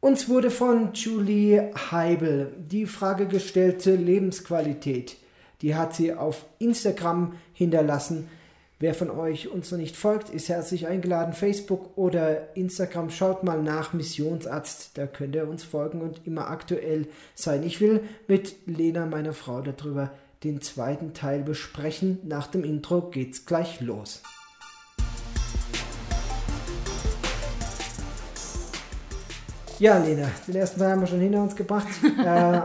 Uns wurde von Julie Heibel die Frage gestellt zur Lebensqualität. Die hat sie auf Instagram hinterlassen. Wer von euch uns noch nicht folgt, ist herzlich eingeladen. Facebook oder Instagram, schaut mal nach Missionsarzt, da könnt ihr uns folgen und immer aktuell sein. Ich will mit Lena, meiner Frau, darüber den zweiten Teil besprechen. Nach dem Intro geht's gleich los. Ja, Lena, den ersten Teil haben wir schon hinter uns gebracht. äh,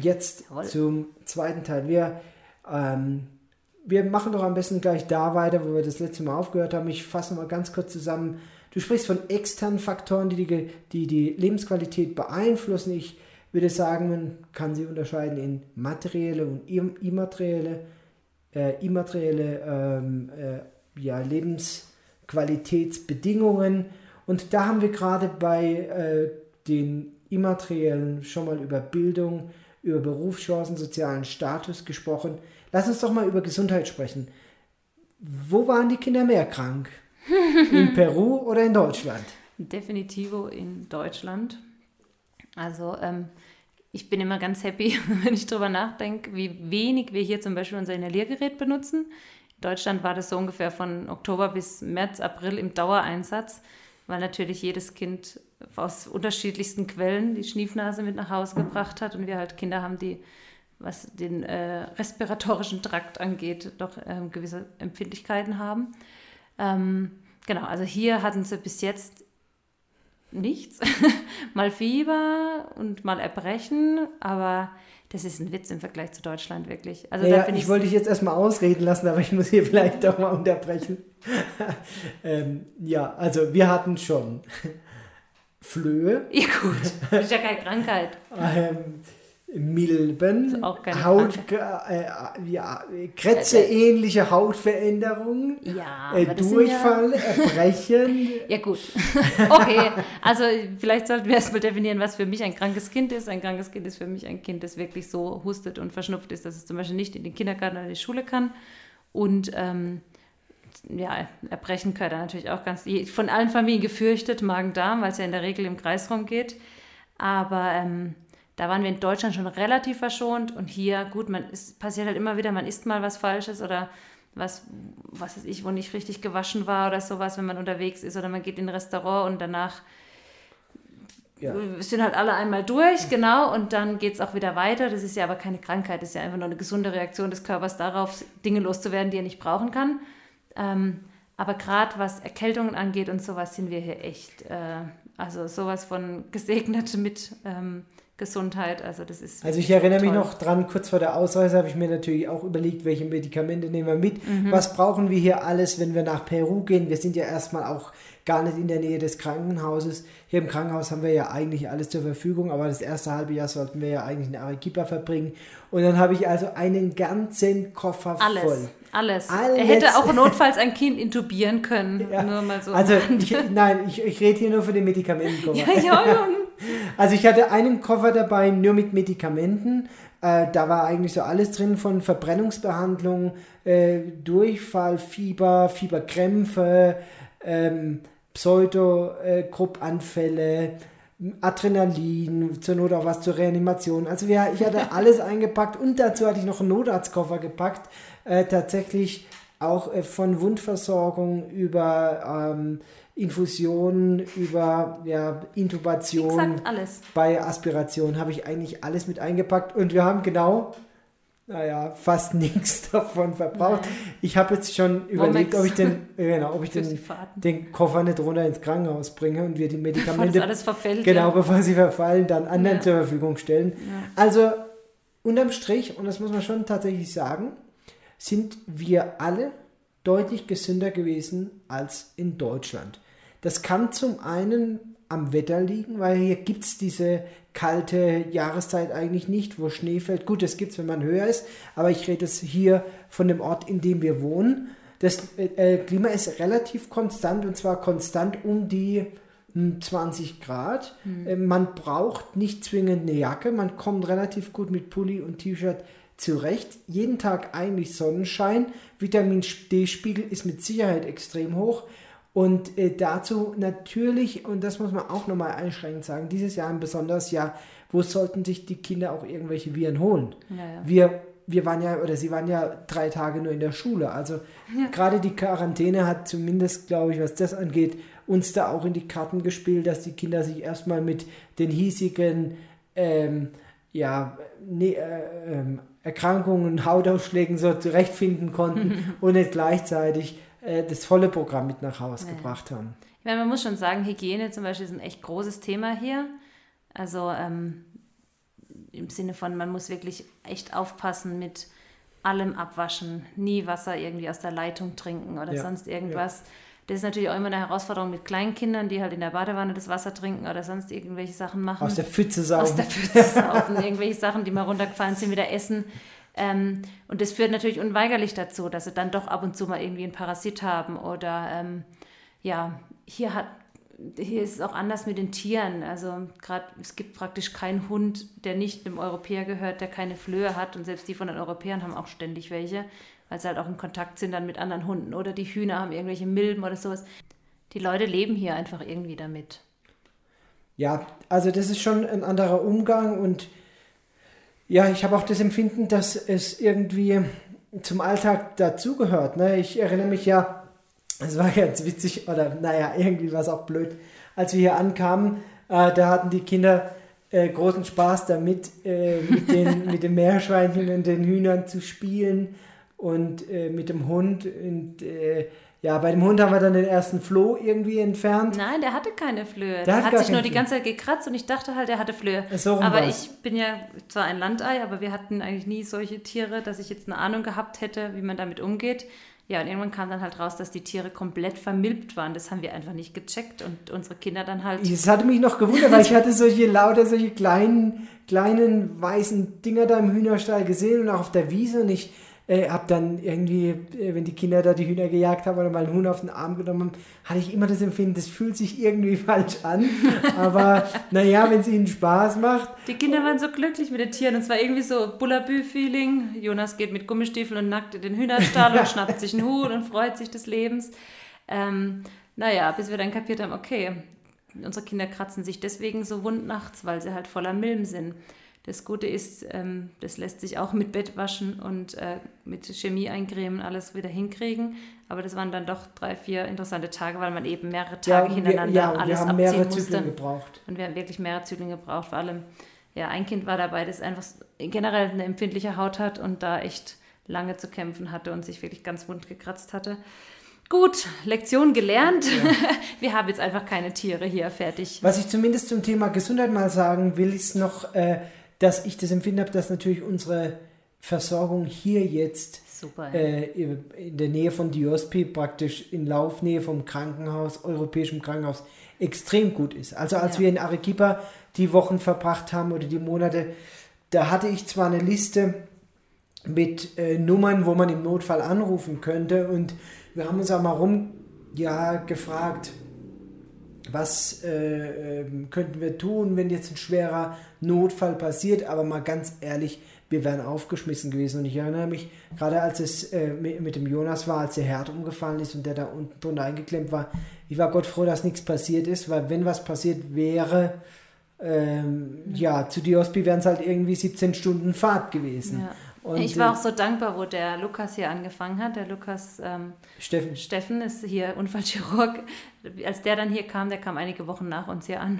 jetzt zum zweiten Teil. Wir, ähm, wir machen doch am besten gleich da weiter, wo wir das letzte Mal aufgehört haben. Ich fasse mal ganz kurz zusammen. Du sprichst von externen Faktoren, die die, die, die Lebensqualität beeinflussen. Ich würde sagen, man kann sie unterscheiden in materielle und immaterielle, äh, immaterielle ähm, äh, ja, Lebensqualitätsbedingungen. Und da haben wir gerade bei äh, den immateriellen schon mal über Bildung, über Berufschancen, sozialen Status gesprochen. Lass uns doch mal über Gesundheit sprechen. Wo waren die Kinder mehr krank? In Peru oder in Deutschland? Definitivo in Deutschland. Also ähm, ich bin immer ganz happy, wenn ich darüber nachdenke, wie wenig wir hier zum Beispiel unser Inhaliergerät benutzen. In Deutschland war das so ungefähr von Oktober bis März, April im Dauereinsatz, weil natürlich jedes Kind aus unterschiedlichsten Quellen die Schniefnase mit nach Hause gebracht hat und wir halt Kinder haben, die, was den äh, respiratorischen Trakt angeht, doch ähm, gewisse Empfindlichkeiten haben. Ähm, genau, also hier hatten sie bis jetzt nichts. mal Fieber und mal Erbrechen, aber das ist ein Witz im Vergleich zu Deutschland, wirklich. Also ja, ich, ich wollte dich jetzt erstmal ausreden lassen, aber ich muss hier vielleicht doch mal unterbrechen. ähm, ja, also wir hatten schon Flöhe. Ja gut, das ist ja keine Krankheit. ähm, Milben, Haut, äh, ja, Kretze-ähnliche Hautveränderungen, ja, äh, Durchfall, ja Erbrechen. ja gut, okay, also vielleicht sollten wir erstmal definieren, was für mich ein krankes Kind ist. Ein krankes Kind ist für mich ein Kind, das wirklich so hustet und verschnupft ist, dass es zum Beispiel nicht in den Kindergarten oder in die Schule kann und ähm, ja, Erbrechen gehört da natürlich auch ganz, von allen Familien gefürchtet, Magen-Darm, weil es ja in der Regel im Kreisraum geht. Aber ähm, da waren wir in Deutschland schon relativ verschont und hier, gut, man ist, passiert halt immer wieder, man isst mal was Falsches oder was, was weiß ich, wo nicht richtig gewaschen war oder sowas, wenn man unterwegs ist oder man geht in ein Restaurant und danach ja. sind halt alle einmal durch, genau, und dann geht es auch wieder weiter. Das ist ja aber keine Krankheit, das ist ja einfach nur eine gesunde Reaktion des Körpers darauf, Dinge loszuwerden, die er nicht brauchen kann. Ähm, aber gerade was Erkältungen angeht und sowas sind wir hier echt, äh, also sowas von gesegnet mit ähm, Gesundheit. Also das ist. Also ich erinnere toll. mich noch dran, kurz vor der Ausreise habe ich mir natürlich auch überlegt, welche Medikamente nehmen wir mit. Mhm. Was brauchen wir hier alles, wenn wir nach Peru gehen? Wir sind ja erstmal auch gar nicht in der Nähe des Krankenhauses. Hier im Krankenhaus haben wir ja eigentlich alles zur Verfügung, aber das erste halbe Jahr sollten wir ja eigentlich in Arequipa verbringen. Und dann habe ich also einen ganzen Koffer alles. voll. Alles. Alles. Er hätte auch notfalls ein Kind intubieren können. Ja. Nur mal so. Also, ich, nein, ich, ich rede hier nur für den Medikamentenkoffer. ja, ja, ja. Also, ich hatte einen Koffer dabei, nur mit Medikamenten. Äh, da war eigentlich so alles drin von Verbrennungsbehandlung, äh, Durchfall, Fieber, Fieberkrämpfe, ähm, Pseudo-Gruppanfälle, Adrenalin, zur Not auch was zur Reanimation. Also wir, ich hatte alles eingepackt und dazu hatte ich noch einen Notarztkoffer gepackt. Äh, tatsächlich auch äh, von Wundversorgung über ähm, Infusionen, über ja, Intubation, alles. bei Aspiration habe ich eigentlich alles mit eingepackt und wir haben genau naja, fast nichts davon verbraucht. Nein. Ich habe jetzt schon überlegt, ob ich den, genau, ob ich den, den Koffer nicht runter ins Krankenhaus bringe und wir die Medikamente, verfällt, genau, ja. bevor sie verfallen, dann anderen ja. zur Verfügung stellen. Ja. Also unterm Strich, und das muss man schon tatsächlich sagen, sind wir alle deutlich gesünder gewesen als in Deutschland. Das kann zum einen am Wetter liegen, weil hier gibt es diese kalte Jahreszeit eigentlich nicht, wo Schnee fällt. Gut, das gibt es, wenn man höher ist, aber ich rede jetzt hier von dem Ort, in dem wir wohnen. Das äh, äh Klima ist relativ konstant und zwar konstant um die 20 hm, Grad. Mhm. man braucht nicht zwingend eine Jacke, man kommt relativ gut mit Pulli und T-Shirt zurecht. Jeden Tag eigentlich Sonnenschein. Vitamin D-Spiegel ist mit Sicherheit extrem hoch. Und äh, dazu natürlich, und das muss man auch nochmal einschränkend sagen, dieses Jahr ein besonderes Jahr, wo sollten sich die Kinder auch irgendwelche Viren holen? Ja, ja. Wir, wir waren ja, oder sie waren ja drei Tage nur in der Schule. Also ja. gerade die Quarantäne hat zumindest, glaube ich, was das angeht, uns da auch in die Karten gespielt, dass die Kinder sich erstmal mit den hiesigen ähm, ja, ne, äh, äh, Erkrankungen, Hautausschlägen so zurechtfinden konnten und nicht gleichzeitig äh, das volle Programm mit nach Hause ja. gebracht haben. Ich meine, man muss schon sagen, Hygiene zum Beispiel ist ein echt großes Thema hier. Also ähm, im Sinne von, man muss wirklich echt aufpassen mit allem abwaschen, nie Wasser irgendwie aus der Leitung trinken oder ja. sonst irgendwas. Ja. Das ist natürlich auch immer eine Herausforderung mit Kleinkindern, die halt in der Badewanne das Wasser trinken oder sonst irgendwelche Sachen machen. Aus der Pfütze saugen. Aus der Pfütze saugen, irgendwelche Sachen, die mal runtergefallen sind, wieder essen. Ähm, und das führt natürlich unweigerlich dazu, dass sie dann doch ab und zu mal irgendwie einen Parasit haben oder ähm, ja, hier hat hier ist es auch anders mit den Tieren. Also gerade es gibt praktisch keinen Hund, der nicht dem Europäer gehört, der keine Flöhe hat und selbst die von den Europäern haben auch ständig welche, weil sie halt auch in Kontakt sind dann mit anderen Hunden oder die Hühner haben irgendwelche Milben oder sowas. Die Leute leben hier einfach irgendwie damit. Ja, also das ist schon ein anderer Umgang und ja, ich habe auch das Empfinden, dass es irgendwie zum Alltag dazugehört. Ne? Ich erinnere mich ja, es war ganz witzig, oder naja, irgendwie war es auch blöd, als wir hier ankamen, äh, da hatten die Kinder äh, großen Spaß damit, äh, mit, den, mit den Meerschweinchen und den Hühnern zu spielen und äh, mit dem Hund und äh, ja, bei dem Hund haben wir dann den ersten Floh irgendwie entfernt. Nein, der hatte keine Flöhe. Der, der hat, sich nur die ganze Zeit gekratzt und ich dachte halt, er hatte Flöhe. So aber was. ich bin ja zwar ein Landei, aber wir hatten eigentlich nie solche Tiere, dass ich jetzt eine Ahnung gehabt hätte, wie man damit umgeht. Ja, und irgendwann kam dann halt raus, dass die Tiere komplett vermilbt waren. Das haben wir einfach nicht gecheckt und unsere Kinder dann halt. Das hatte mich noch gewundert, weil ich hatte solche lauter, solche kleinen, kleinen weißen Dinger da im Hühnerstall gesehen und auch auf der Wiese und ich äh, habe dann irgendwie, äh, wenn die Kinder da die Hühner gejagt haben oder mal einen Huhn auf den Arm genommen haben, hatte ich immer das Empfinden, das fühlt sich irgendwie falsch an. Aber naja, wenn es ihnen Spaß macht. Die Kinder waren so glücklich mit den Tieren und zwar irgendwie so Bullabü-Feeling. Jonas geht mit Gummistiefeln und nackt in den Hühnerstall und schnappt sich einen Huhn und freut sich des Lebens. Ähm, naja, bis wir dann kapiert haben, okay, unsere Kinder kratzen sich deswegen so wund nachts, weil sie halt voller Milben sind. Das Gute ist, ähm, das lässt sich auch mit Bett waschen und äh, mit Chemie eincremen alles wieder hinkriegen. Aber das waren dann doch drei, vier interessante Tage, weil man eben mehrere Tage ja, hintereinander wir, ja, alles wir haben abziehen mehrere musste. Zyklen gebraucht. Und wir haben wirklich mehrere Zyklen gebraucht. Vor allem, ja, ein Kind war dabei, das einfach generell eine empfindliche Haut hat und da echt lange zu kämpfen hatte und sich wirklich ganz wund gekratzt hatte. Gut, Lektion gelernt. Ja. Wir haben jetzt einfach keine Tiere hier fertig. Was ich zumindest zum Thema Gesundheit mal sagen will, ist noch, äh, dass ich das Empfinden habe, dass natürlich unsere Versorgung hier jetzt äh, in der Nähe von Diospi, praktisch in Laufnähe vom Krankenhaus, europäischem Krankenhaus, extrem gut ist. Also als ja. wir in Arequipa die Wochen verbracht haben oder die Monate, da hatte ich zwar eine Liste mit äh, Nummern, wo man im Notfall anrufen könnte und wir haben uns auch mal rum ja, gefragt, was äh, ähm, könnten wir tun, wenn jetzt ein schwerer Notfall passiert, aber mal ganz ehrlich, wir wären aufgeschmissen gewesen. Und ich erinnere mich, gerade als es äh, mit, dem Jonas war, als der Herd umgefallen ist und der da unten drunter eingeklemmt war, ich war Gott froh, dass nichts passiert ist, weil wenn was passiert wäre, ähm, ja, zu Diospi wären es halt irgendwie 17 Stunden Fahrt gewesen. Ja. Und ich war auch so dankbar, wo der Lukas hier angefangen hat. Der Lukas ähm, Steffen. Steffen ist hier Unfallchirurg. Als der dann hier kam, der kam einige Wochen nach uns hier an.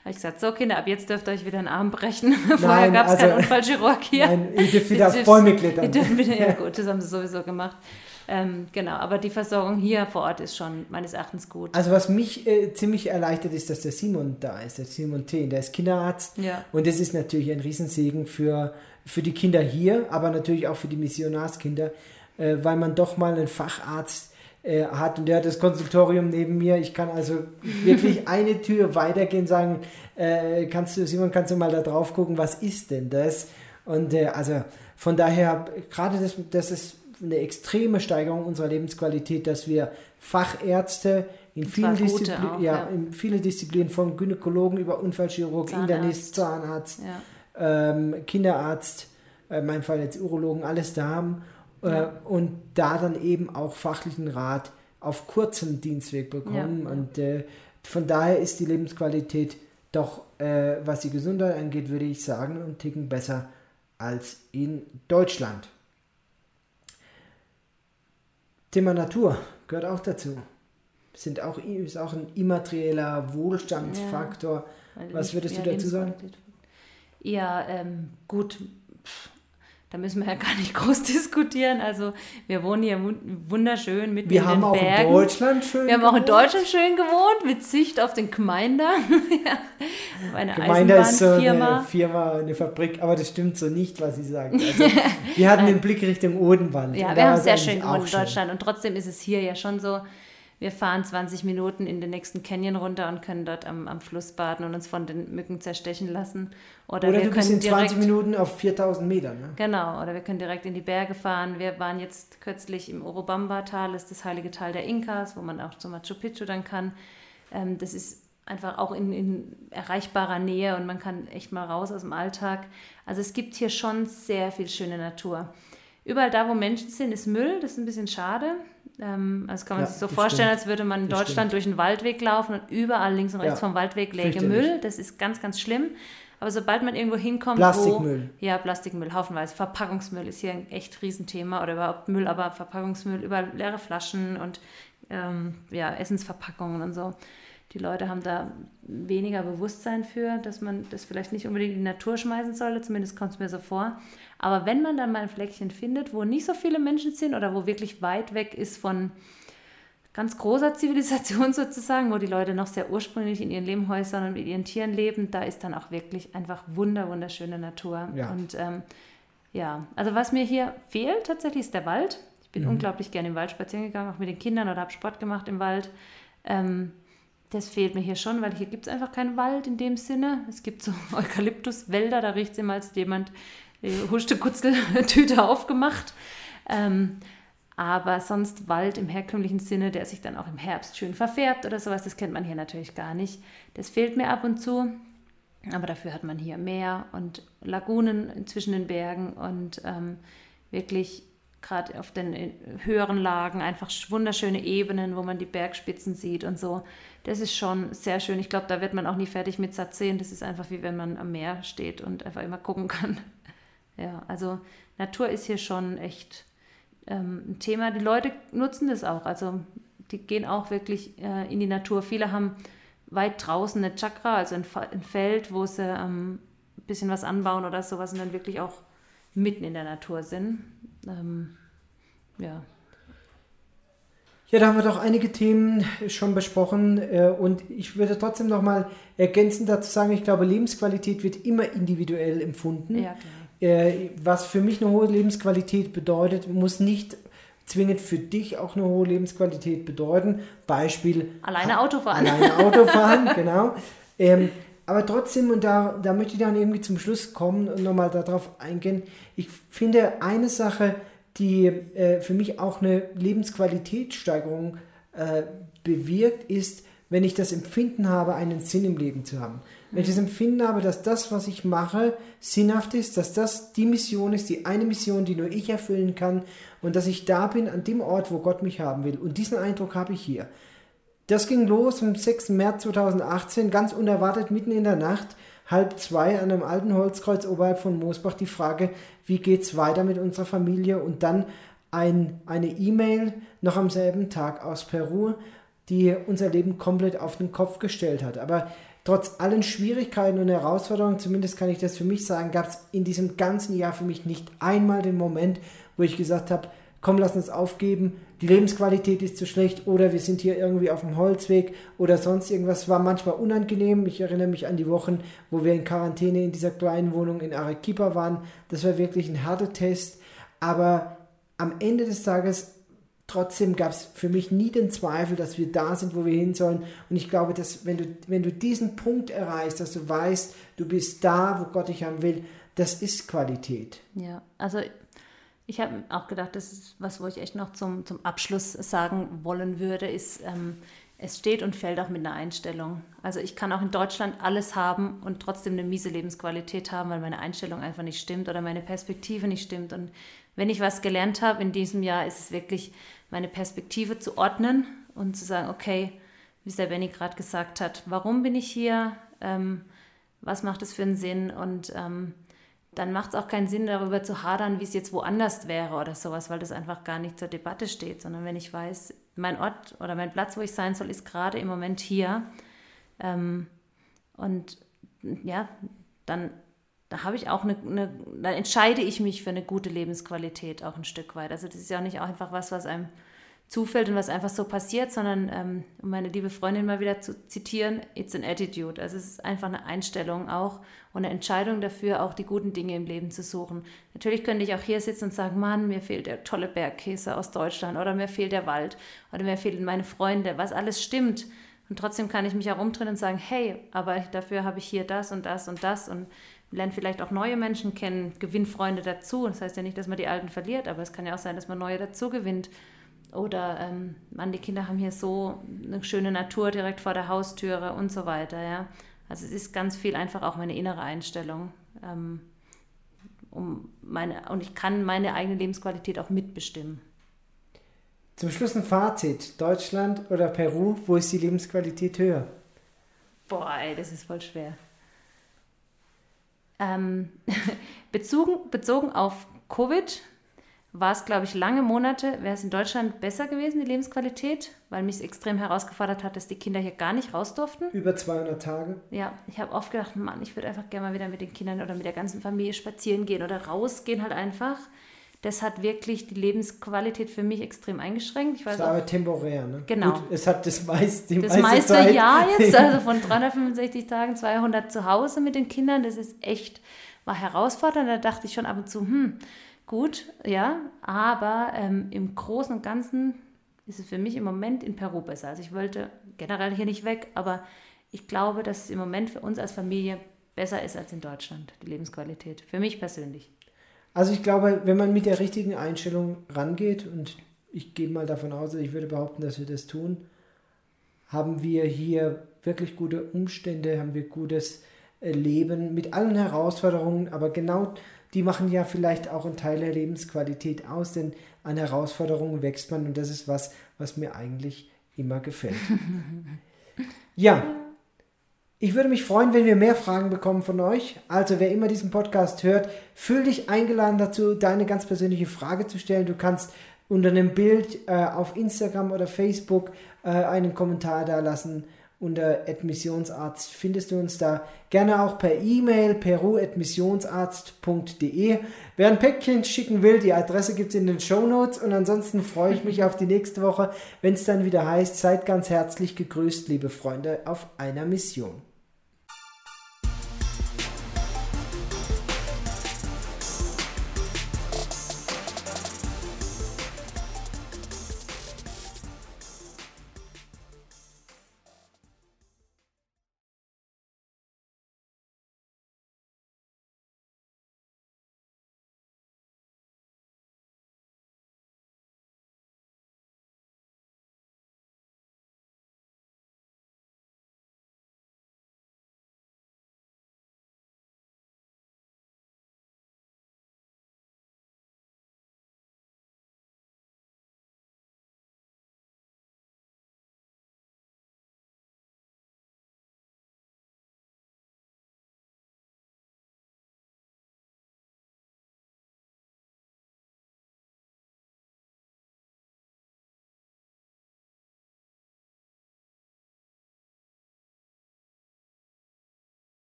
habe ich gesagt, so Kinder, ab jetzt dürft ihr euch wieder einen Arm brechen. Vorher gab es also, keinen Unfallchirurg hier. Nein, ihr dürft wieder auf Bäume klettern. Ihr dürft wieder, ja gut, das haben sie sowieso gemacht. Ähm, genau, aber die Versorgung hier vor Ort ist schon meines Erachtens gut. Also was mich äh, ziemlich erleichtert ist, dass der Simon da ist, der Simon T., der ist Kinderarzt. Ja. Und das ist natürlich ein Riesensegen für für die Kinder hier, aber natürlich auch für die Missionarskinder, äh, weil man doch mal einen Facharzt äh, hat und der hat das Konsultorium neben mir. Ich kann also wirklich eine Tür weitergehen, sagen, äh, kannst du, Simon, kannst du mal da drauf gucken, was ist denn das? Und äh, also von daher, gerade das, das ist eine extreme Steigerung unserer Lebensqualität, dass wir Fachärzte in vielen, Diszipli auch, ja, ja. in viele Disziplinen, von Gynäkologen über Unfallchirurg, Zahnarzt. Internist, Zahnarzt, ja ähm, Kinderarzt, äh, in meinem Fall jetzt Urologen, alles da haben äh, und da dann eben auch fachlichen Rat auf kurzem Dienstweg bekommen. Und äh, von daher ist die Lebensqualität doch, äh, was die Gesundheit angeht, würde ich sagen, einen Ticken besser als in Deutschland. Thema Natur gehört auch dazu. Sind auch, ist auch ein immaterieller Wohlstandsfaktor. Ja, Was würdest du dazu sagen? Ja, ähm, gut. Da müssen wir ja gar nicht groß diskutieren. Also wir wohnen hier wunderschön mitten wir in den Bergen. Wir haben auch in Deutschland schön Wir haben auch in Deutschland schön gewohnt, mit Sicht auf den Gemeinder. ja. Eine Gemeinder ist so eine Firma, eine Fabrik, aber das stimmt so nicht, was sie sagt. Also, wir hatten den Blick Richtung Odenwald. Ja, wir haben sehr schön gewohnt in Deutschland und trotzdem ist es hier ja schon so, wir fahren 20 Minuten in den nächsten Canyon runter und können dort am, am Fluss baden und uns von den Mücken zerstechen lassen. Oder, oder wir du bist in 20 Minuten auf 4000 Metern. Ne? Genau, oder wir können direkt in die Berge fahren. Wir waren jetzt kürzlich im Urubamba-Tal, das ist das heilige Tal der Inkas, wo man auch zu Machu Picchu dann kann. Ähm, das ist einfach auch in, in erreichbarer Nähe und man kann echt mal raus aus dem Alltag. Also es gibt hier schon sehr viel schöne Natur. Überall da, wo Menschen sind, ist Müll. Das ist ein bisschen schade. Ähm, also kann man ja, sich so vorstellen, stimmt. als würde man in das Deutschland stimmt. durch einen Waldweg laufen und überall links und rechts ja, vom Waldweg läge Müll. Das ist ganz, ganz schlimm. Aber sobald man irgendwo hinkommt, Plastikmüll. Wo, ja, Plastikmüll, haufenweise. Verpackungsmüll ist hier ein echt Riesenthema oder überhaupt Müll, aber Verpackungsmüll, überall leere Flaschen und ähm, ja, Essensverpackungen und so. Die Leute haben da weniger Bewusstsein für, dass man das vielleicht nicht unbedingt in die Natur schmeißen sollte, zumindest kommt es mir so vor. Aber wenn man dann mal ein Fleckchen findet, wo nicht so viele Menschen sind oder wo wirklich weit weg ist von ganz großer Zivilisation sozusagen, wo die Leute noch sehr ursprünglich in ihren Lehmhäusern und mit ihren Tieren leben, da ist dann auch wirklich einfach wunder, wunderschöne Natur. Ja. Und ähm, ja, also was mir hier fehlt tatsächlich ist der Wald. Ich bin mhm. unglaublich gerne im Wald spazieren gegangen, auch mit den Kindern oder habe Sport gemacht im Wald. Ähm, das fehlt mir hier schon, weil hier gibt es einfach keinen Wald in dem Sinne. Es gibt so Eukalyptuswälder, da riecht es immer, als jemand huschte Kutzeltüte aufgemacht. Ähm, aber sonst Wald im herkömmlichen Sinne, der sich dann auch im Herbst schön verfärbt oder sowas, das kennt man hier natürlich gar nicht. Das fehlt mir ab und zu. Aber dafür hat man hier Meer und Lagunen zwischen den Bergen und ähm, wirklich gerade auf den äh, höheren Lagen einfach wunderschöne Ebenen, wo man die Bergspitzen sieht und so. Das ist schon sehr schön. Ich glaube, da wird man auch nie fertig mit satt sehen. Das ist einfach wie wenn man am Meer steht und einfach immer gucken kann. Ja, also Natur ist hier schon echt ähm, ein Thema. Die Leute nutzen das auch. Also die gehen auch wirklich äh, in die Natur. Viele haben weit draußen eine Chakra, also ein, ein Feld, wo sie ähm, ein bisschen was anbauen oder sowas und dann wirklich auch mitten in der Natur sind. Ähm, ja. Ja, da haben wir doch einige Themen schon besprochen äh, und ich würde trotzdem noch mal ergänzend dazu sagen, ich glaube, Lebensqualität wird immer individuell empfunden. Ja. Äh, was für mich eine hohe Lebensqualität bedeutet, muss nicht zwingend für dich auch eine hohe Lebensqualität bedeuten. Beispiel. Alleine Autofahren. Alleine Autofahren, genau. Ähm, aber trotzdem, und da, da möchte ich dann irgendwie zum Schluss kommen und nochmal darauf eingehen, ich finde eine Sache, die äh, für mich auch eine Lebensqualitätssteigerung äh, bewirkt, ist, wenn ich das Empfinden habe, einen Sinn im Leben zu haben. Wenn ich das Empfinden habe, dass das, was ich mache, sinnhaft ist, dass das die Mission ist, die eine Mission, die nur ich erfüllen kann und dass ich da bin an dem Ort, wo Gott mich haben will. Und diesen Eindruck habe ich hier. Das ging los am 6. März 2018, ganz unerwartet mitten in der Nacht, halb zwei an einem alten Holzkreuz oberhalb von Moosbach die Frage, wie geht's weiter mit unserer Familie und dann ein, eine E-Mail noch am selben Tag aus Peru, die unser Leben komplett auf den Kopf gestellt hat. Aber trotz allen Schwierigkeiten und Herausforderungen, zumindest kann ich das für mich sagen, gab es in diesem ganzen Jahr für mich nicht einmal den Moment, wo ich gesagt habe, komm, lass uns aufgeben, die Lebensqualität ist zu schlecht oder wir sind hier irgendwie auf dem Holzweg oder sonst irgendwas. War manchmal unangenehm. Ich erinnere mich an die Wochen, wo wir in Quarantäne in dieser kleinen Wohnung in Arequipa waren. Das war wirklich ein harter Test. Aber am Ende des Tages trotzdem gab es für mich nie den Zweifel, dass wir da sind, wo wir hin sollen. Und ich glaube, dass wenn du, wenn du diesen Punkt erreichst, dass du weißt, du bist da, wo Gott dich haben will, das ist Qualität. Ja, also ich habe auch gedacht, das ist was, wo ich echt noch zum, zum Abschluss sagen wollen würde, ist, ähm, es steht und fällt auch mit einer Einstellung. Also ich kann auch in Deutschland alles haben und trotzdem eine miese Lebensqualität haben, weil meine Einstellung einfach nicht stimmt oder meine Perspektive nicht stimmt. Und wenn ich was gelernt habe in diesem Jahr, ist es wirklich, meine Perspektive zu ordnen und zu sagen, okay, wie es der Benny gerade gesagt hat, warum bin ich hier? Ähm, was macht es für einen Sinn? Und ähm, dann macht es auch keinen Sinn, darüber zu hadern, wie es jetzt woanders wäre oder sowas, weil das einfach gar nicht zur Debatte steht, sondern wenn ich weiß, mein Ort oder mein Platz, wo ich sein soll, ist gerade im Moment hier. Ähm, und ja, dann da habe ich auch eine, eine, dann entscheide ich mich für eine gute Lebensqualität auch ein Stück weit. Also das ist ja auch nicht einfach was, was einem zufällt und was einfach so passiert, sondern ähm, um meine liebe Freundin mal wieder zu zitieren, it's an attitude. Also es ist einfach eine Einstellung auch und eine Entscheidung dafür, auch die guten Dinge im Leben zu suchen. Natürlich könnte ich auch hier sitzen und sagen, Mann, mir fehlt der tolle Bergkäse aus Deutschland oder mir fehlt der Wald oder mir fehlen meine Freunde, was alles stimmt. Und trotzdem kann ich mich auch umdrehen und sagen, hey, aber dafür habe ich hier das und das und das und lerne vielleicht auch neue Menschen kennen, gewinne Freunde dazu. Das heißt ja nicht, dass man die Alten verliert, aber es kann ja auch sein, dass man neue dazu gewinnt. Oder ähm, man, die Kinder haben hier so eine schöne Natur direkt vor der Haustüre und so weiter. Ja? Also es ist ganz viel einfach auch meine innere Einstellung. Ähm, um meine, und ich kann meine eigene Lebensqualität auch mitbestimmen. Zum Schluss ein Fazit. Deutschland oder Peru, wo ist die Lebensqualität höher? Boah, ey, das ist voll schwer. Ähm, bezogen, bezogen auf Covid war es, glaube ich, lange Monate, wäre es in Deutschland besser gewesen, die Lebensqualität, weil mich es extrem herausgefordert hat, dass die Kinder hier gar nicht raus durften. Über 200 Tage. Ja, ich habe oft gedacht, Mann, ich würde einfach gerne mal wieder mit den Kindern oder mit der ganzen Familie spazieren gehen oder rausgehen halt einfach. Das hat wirklich die Lebensqualität für mich extrem eingeschränkt. Ich weiß das war aber temporär, ne? Genau. Gut, es hat das meiste, das meiste Zeit. Jahr jetzt, also von 365 Tagen, 200 zu Hause mit den Kindern, das ist echt, war herausfordernd. Da dachte ich schon ab und zu, hm, gut, ja, aber ähm, im Großen und Ganzen ist es für mich im Moment in Peru besser. Also ich wollte generell hier nicht weg, aber ich glaube, dass es im Moment für uns als Familie besser ist als in Deutschland, die Lebensqualität. Für mich persönlich. Also ich glaube, wenn man mit der richtigen Einstellung rangeht, und ich gehe mal davon aus, ich würde behaupten, dass wir das tun, haben wir hier wirklich gute Umstände, haben wir gutes äh, Leben mit allen Herausforderungen, aber genau die machen ja vielleicht auch einen Teil der Lebensqualität aus, denn an Herausforderungen wächst man und das ist was, was mir eigentlich immer gefällt. ja, ich würde mich freuen, wenn wir mehr Fragen bekommen von euch. Also wer immer diesen Podcast hört, fühl dich eingeladen dazu, deine ganz persönliche Frage zu stellen. Du kannst unter einem Bild äh, auf Instagram oder Facebook äh, einen Kommentar da lassen unter Admissionsarzt findest du uns da. Gerne auch per E-Mail peru.missionsarzt.de. Wer ein Päckchen schicken will, die Adresse gibt es in den Show Notes. Und ansonsten freue ich mich auf die nächste Woche, wenn es dann wieder heißt, seid ganz herzlich gegrüßt, liebe Freunde, auf einer Mission.